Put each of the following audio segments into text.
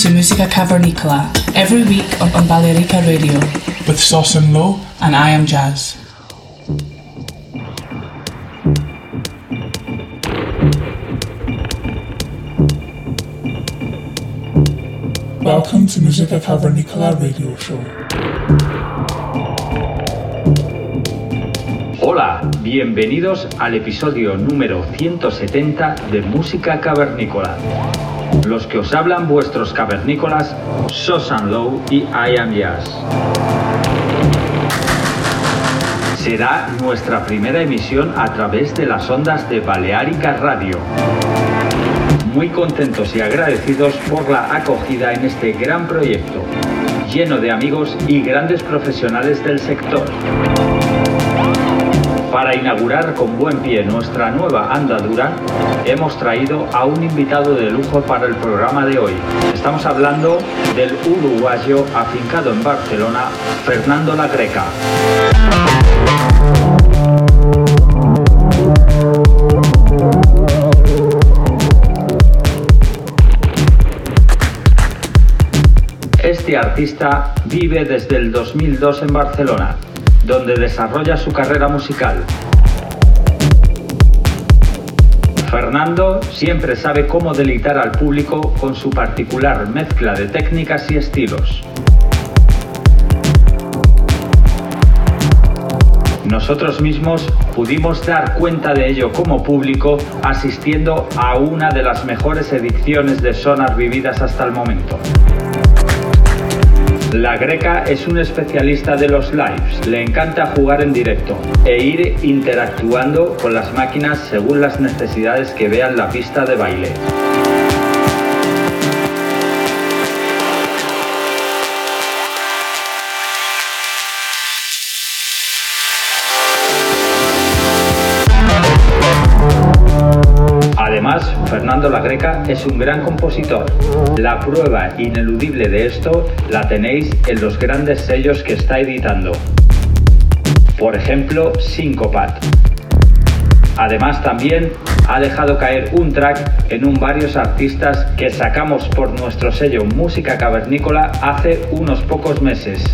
To Musica Cavernicola every week on, on Balearica Radio with Sauce and Low and I am Jazz. Welcome to Musica Cavernicola radio show. Hola, bienvenidos al episodio número 170 de Música Cavernícola. Los que os hablan vuestros cavernícolas, Sosan Low y I Am Jazz. Será nuestra primera emisión a través de las ondas de Baleárica Radio. Muy contentos y agradecidos por la acogida en este gran proyecto, lleno de amigos y grandes profesionales del sector. Para inaugurar con buen pie nuestra nueva andadura, hemos traído a un invitado de lujo para el programa de hoy. Estamos hablando del uruguayo afincado en Barcelona, Fernando La Greca. Este artista vive desde el 2002 en Barcelona, donde desarrolla su carrera musical. Fernando siempre sabe cómo deleitar al público con su particular mezcla de técnicas y estilos. Nosotros mismos pudimos dar cuenta de ello como público asistiendo a una de las mejores ediciones de Sonar vividas hasta el momento. La Greca es un especialista de los lives, le encanta jugar en directo e ir interactuando con las máquinas según las necesidades que vean la pista de baile. Fernando La Greca es un gran compositor. La prueba ineludible de esto la tenéis en los grandes sellos que está editando. Por ejemplo, Syncopat. Además también ha dejado caer un track en un varios artistas que sacamos por nuestro sello Música Cavernícola hace unos pocos meses.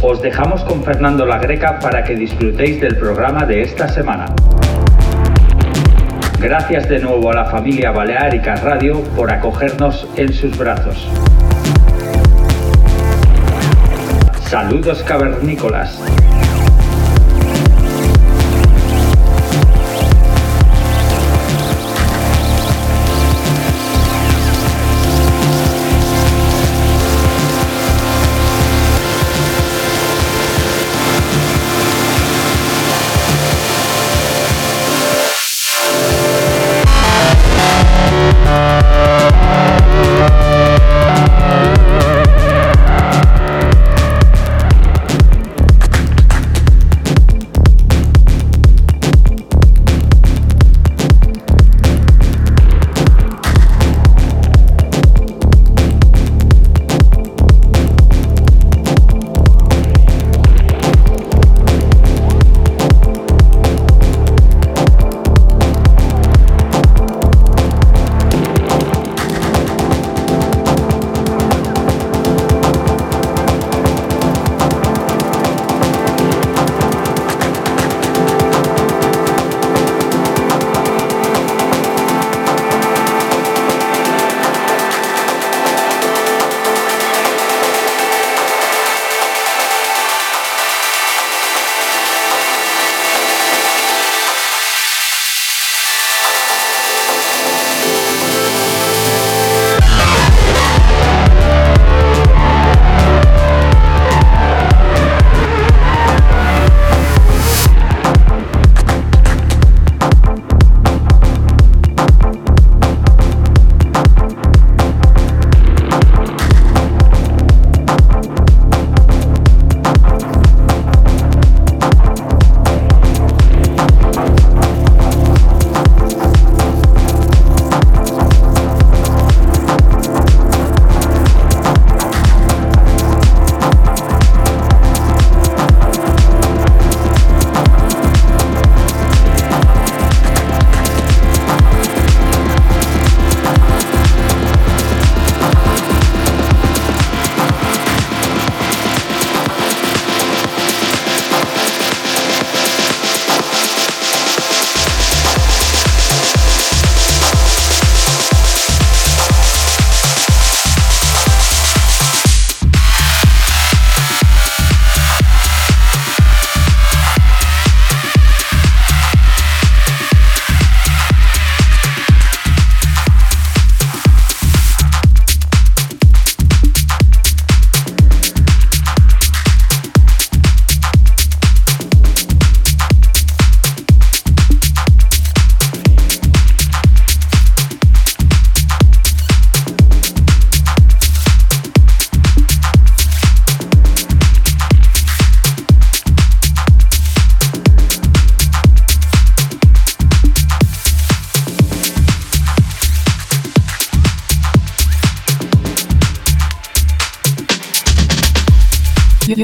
Os dejamos con Fernando La Greca para que disfrutéis del programa de esta semana. Gracias de nuevo a la familia Baleárica Radio por acogernos en sus brazos. Saludos cavernícolas.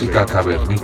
Música cavernícola.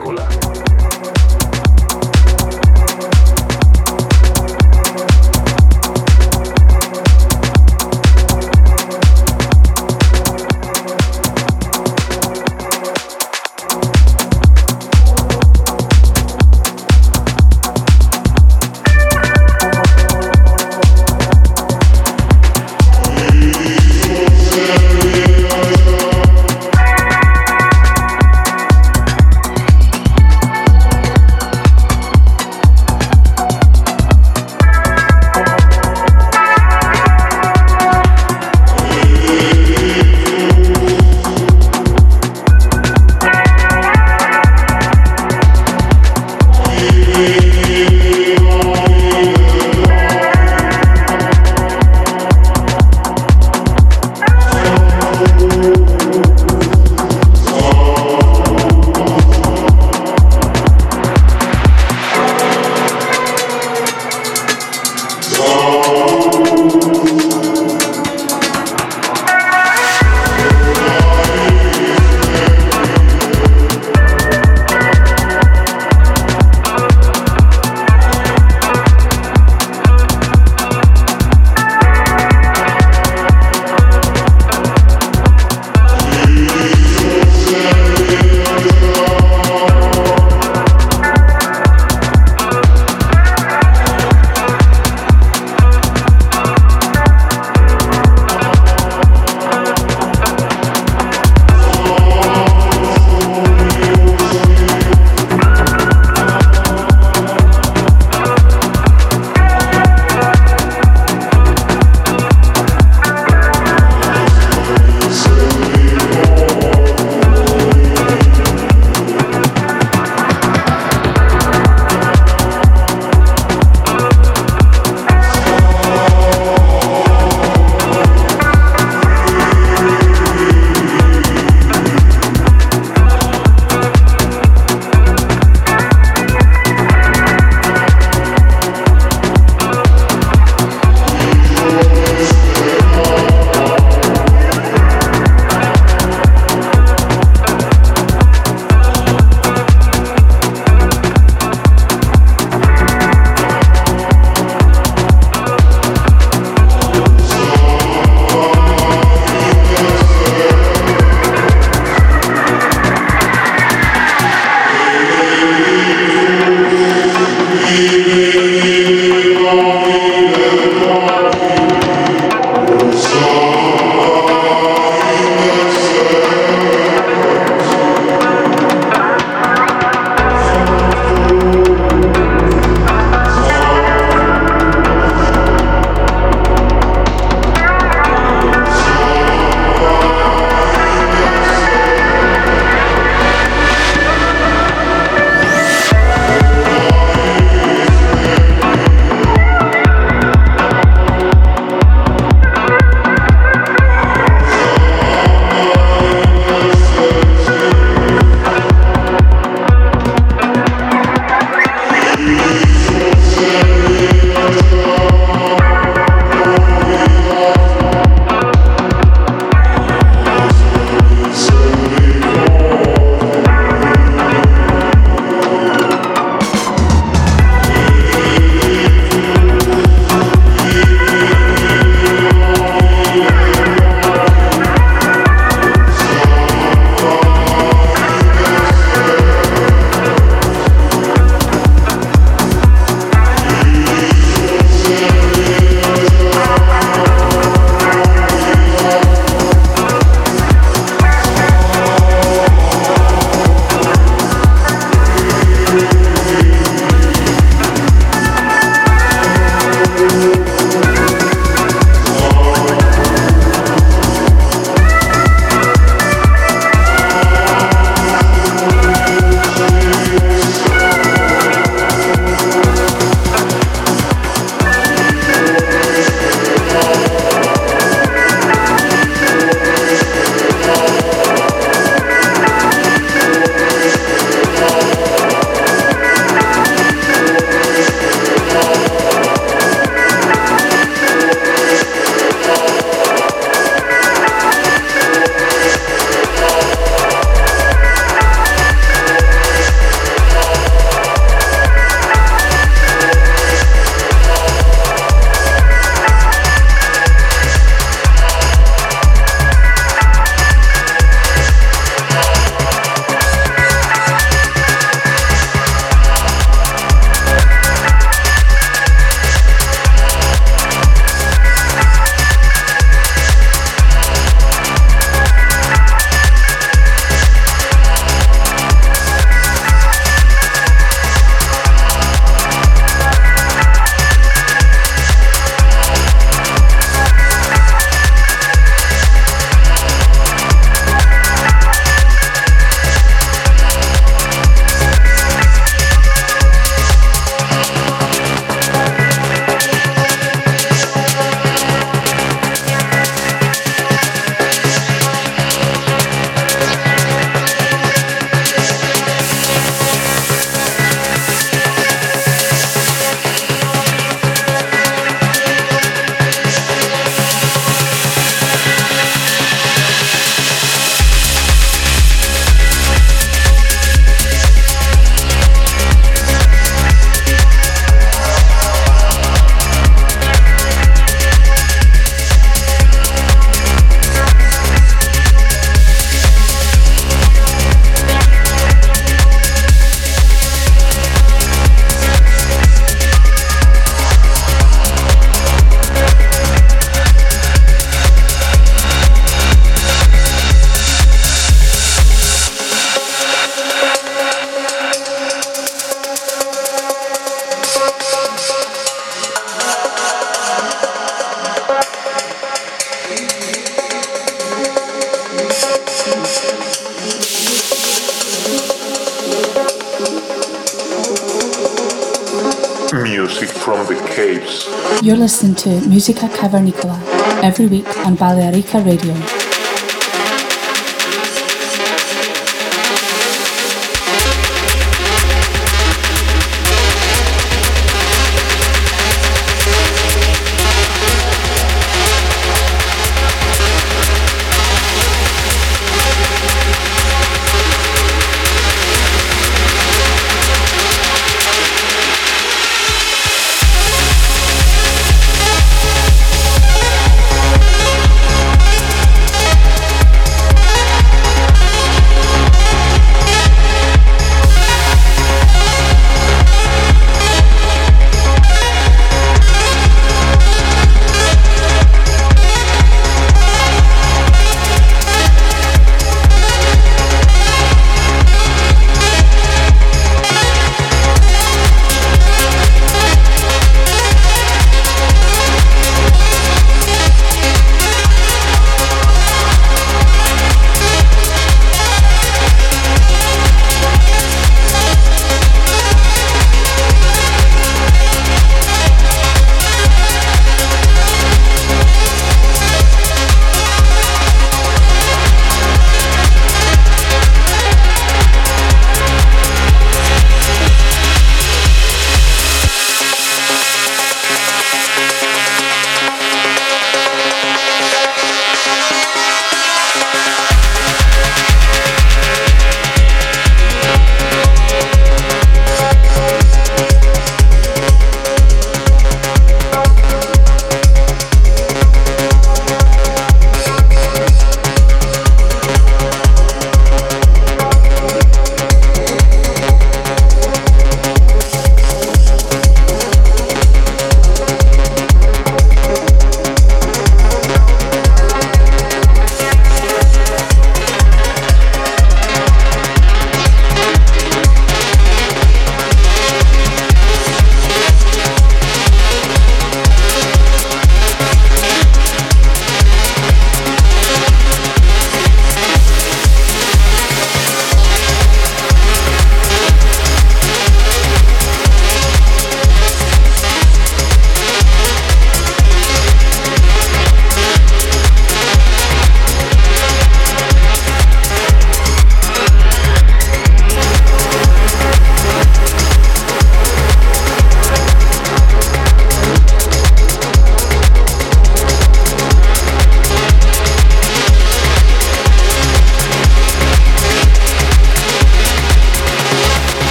You're listening to Musica Cavernicola every week on Balearica Radio.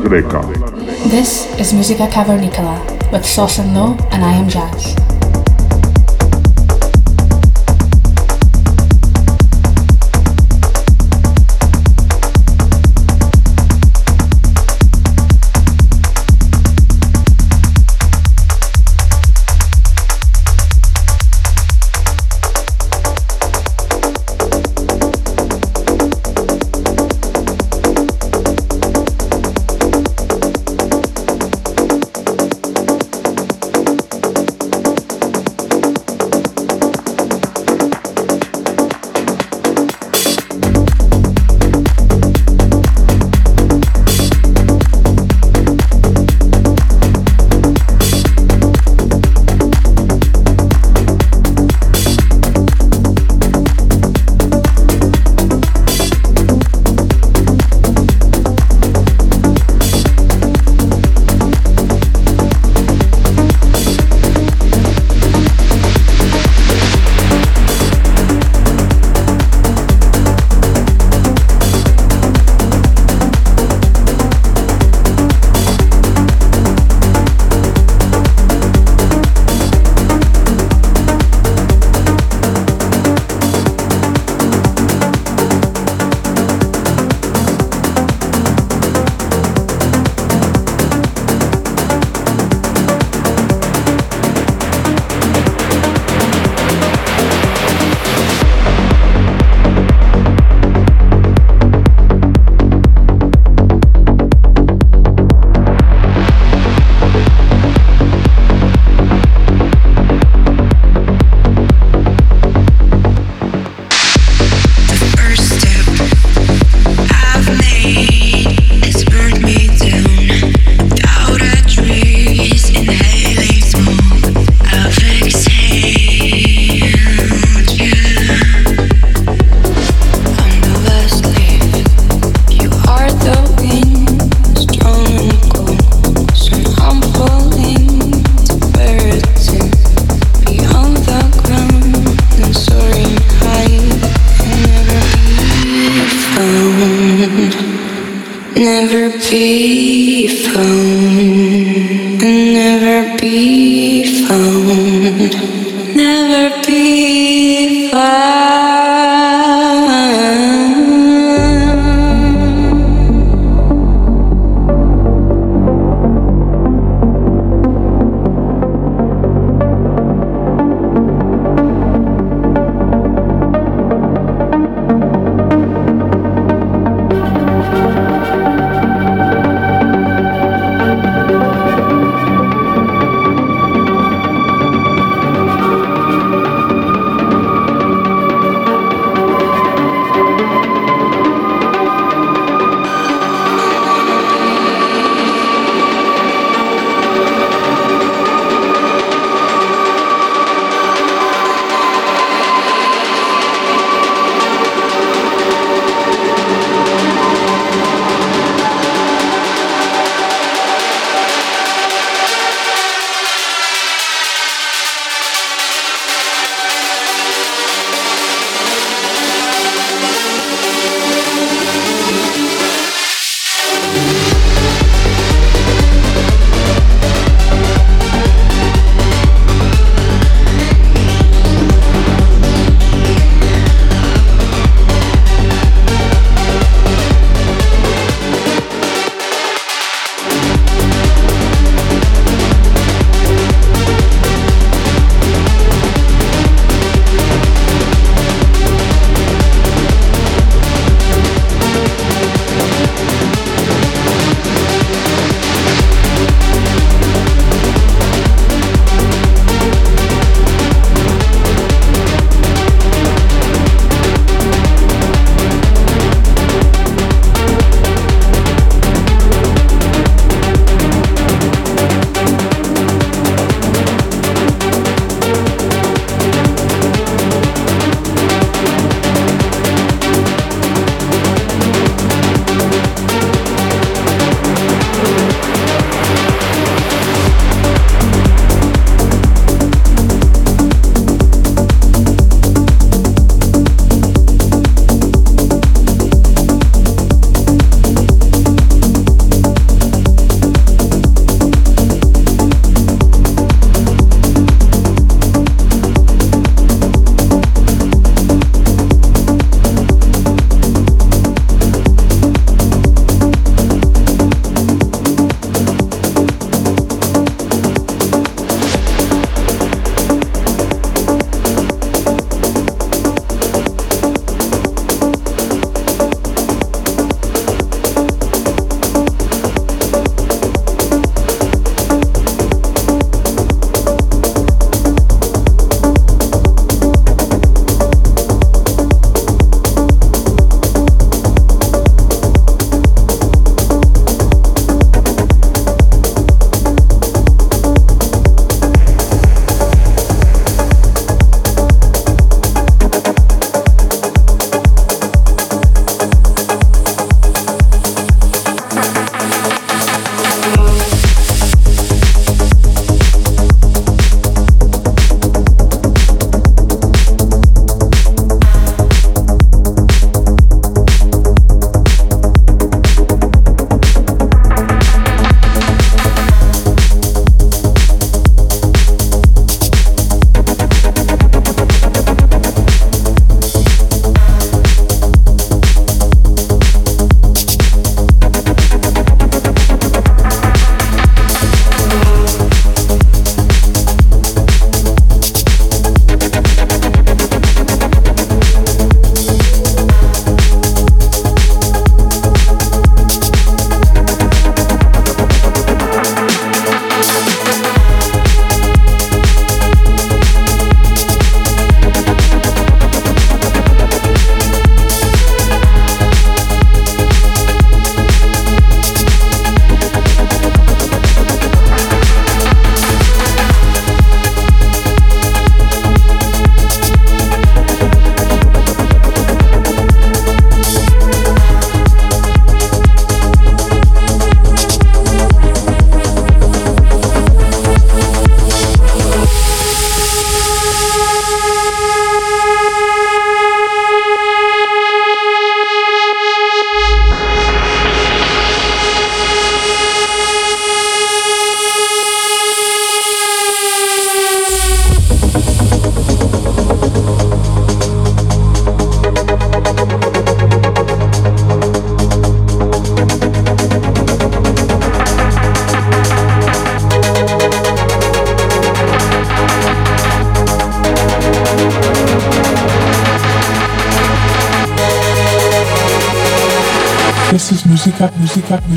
Greca. This is Musica Cavernicola with Sauce and Low, and I am Jazz.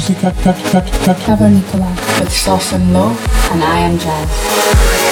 Musica, Musica, Cavernicola with Sauce and Low, and I am Jazz.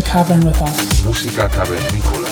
The cavern with us. Música cavernícola.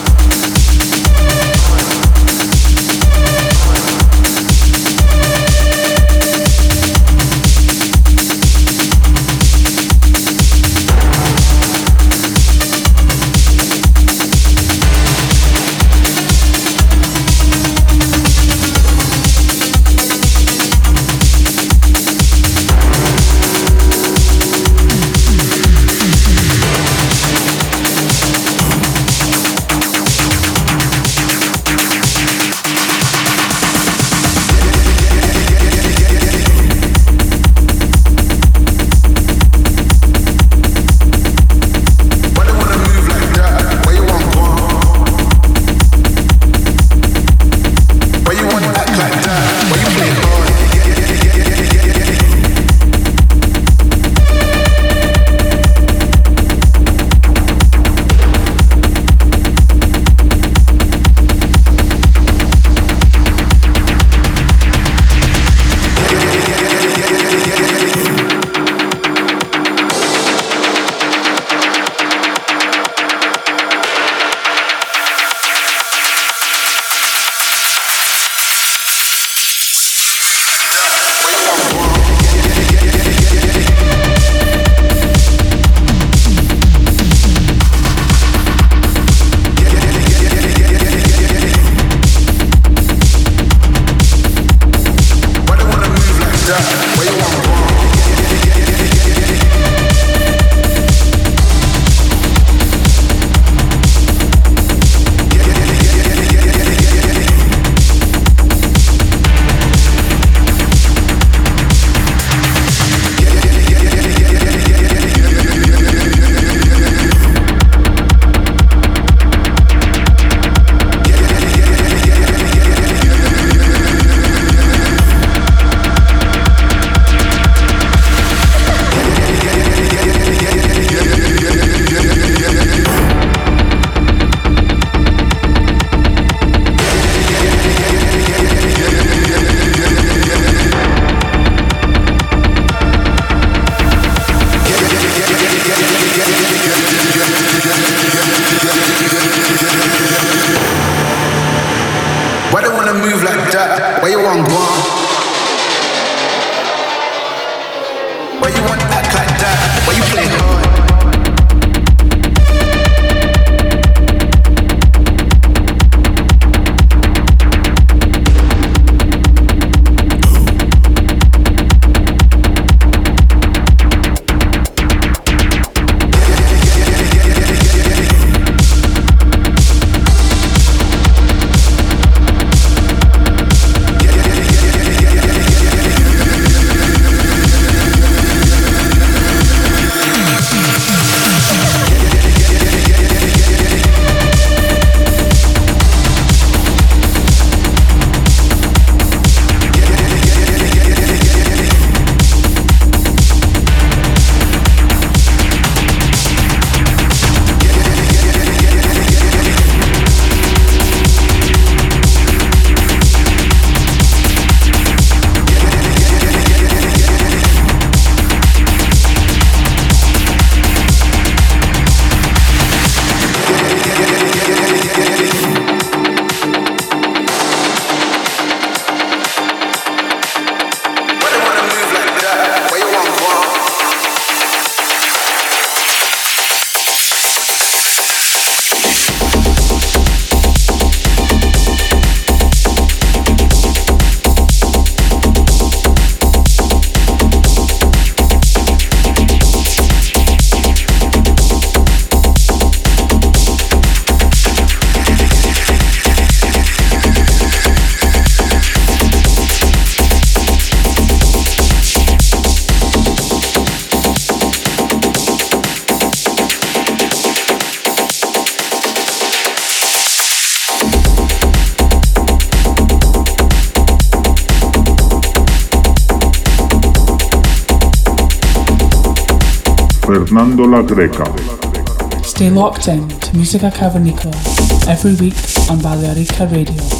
Fernando La Greca. Stay locked in to Musica Cavernicola every week on Balearica Radio.